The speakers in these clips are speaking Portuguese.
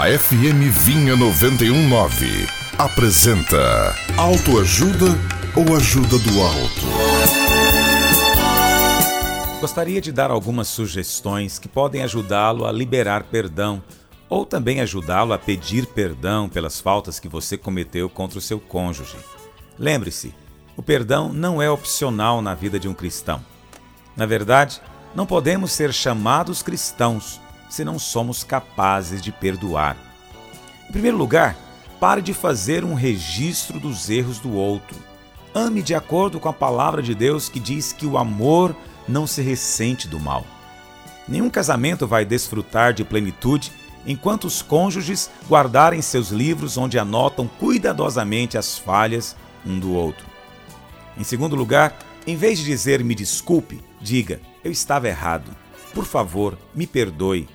A FM Vinha 919 apresenta Autoajuda ou Ajuda do Alto? Gostaria de dar algumas sugestões que podem ajudá-lo a liberar perdão ou também ajudá-lo a pedir perdão pelas faltas que você cometeu contra o seu cônjuge. Lembre-se, o perdão não é opcional na vida de um cristão. Na verdade, não podemos ser chamados cristãos se não somos capazes de perdoar. Em primeiro lugar, pare de fazer um registro dos erros do outro. Ame de acordo com a palavra de Deus que diz que o amor não se ressente do mal. Nenhum casamento vai desfrutar de plenitude enquanto os cônjuges guardarem seus livros onde anotam cuidadosamente as falhas um do outro. Em segundo lugar, em vez de dizer me desculpe, diga eu estava errado. Por favor, me perdoe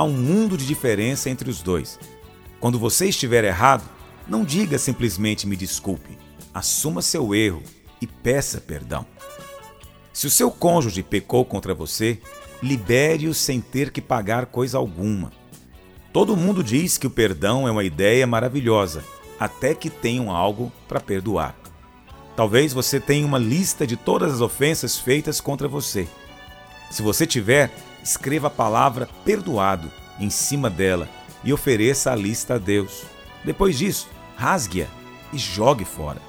há um mundo de diferença entre os dois. Quando você estiver errado, não diga simplesmente me desculpe. Assuma seu erro e peça perdão. Se o seu cônjuge pecou contra você, libere-o sem ter que pagar coisa alguma. Todo mundo diz que o perdão é uma ideia maravilhosa, até que tenham algo para perdoar. Talvez você tenha uma lista de todas as ofensas feitas contra você. Se você tiver, escreva a palavra perdoado em cima dela e ofereça a lista a Deus. Depois disso, rasgue-a e jogue fora.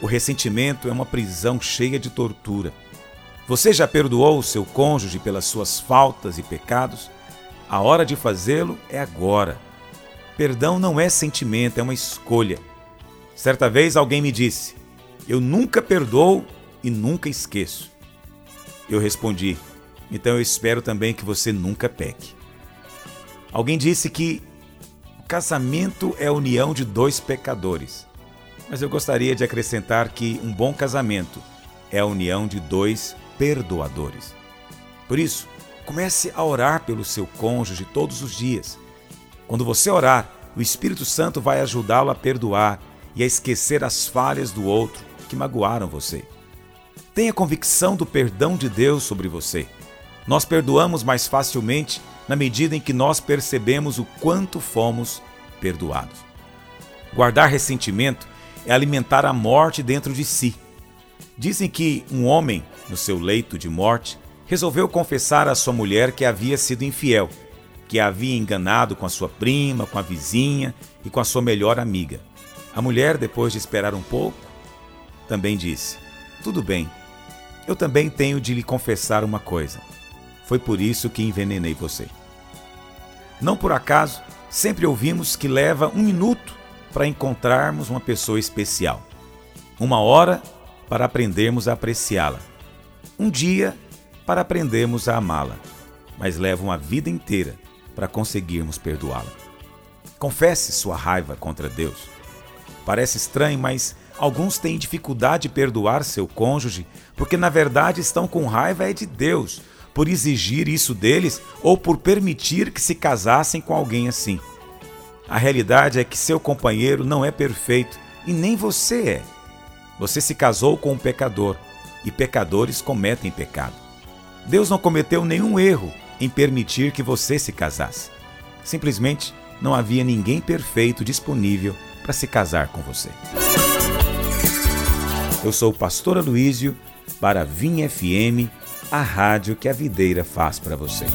O ressentimento é uma prisão cheia de tortura. Você já perdoou o seu cônjuge pelas suas faltas e pecados? A hora de fazê-lo é agora. Perdão não é sentimento, é uma escolha. Certa vez alguém me disse: Eu nunca perdoo e nunca esqueço. Eu respondi: então eu espero também que você nunca peque. Alguém disse que casamento é a união de dois pecadores. Mas eu gostaria de acrescentar que um bom casamento é a união de dois perdoadores. Por isso, comece a orar pelo seu cônjuge todos os dias. Quando você orar, o Espírito Santo vai ajudá-lo a perdoar e a esquecer as falhas do outro que magoaram você. Tenha convicção do perdão de Deus sobre você. Nós perdoamos mais facilmente na medida em que nós percebemos o quanto fomos perdoados. Guardar ressentimento é alimentar a morte dentro de si. Dizem que um homem, no seu leito de morte, resolveu confessar à sua mulher que havia sido infiel, que a havia enganado com a sua prima, com a vizinha e com a sua melhor amiga. A mulher, depois de esperar um pouco, também disse: Tudo bem, eu também tenho de lhe confessar uma coisa. Foi por isso que envenenei você. Não por acaso, sempre ouvimos que leva um minuto para encontrarmos uma pessoa especial, uma hora para aprendermos a apreciá-la, um dia para aprendermos a amá-la, mas leva uma vida inteira para conseguirmos perdoá-la. Confesse sua raiva contra Deus. Parece estranho, mas alguns têm dificuldade de perdoar seu cônjuge porque, na verdade, estão com raiva é de Deus, por exigir isso deles ou por permitir que se casassem com alguém assim. A realidade é que seu companheiro não é perfeito e nem você é. Você se casou com um pecador e pecadores cometem pecado. Deus não cometeu nenhum erro em permitir que você se casasse. Simplesmente não havia ninguém perfeito disponível para se casar com você. Eu sou o pastor Aloísio para Vim FM a rádio que a videira faz para você.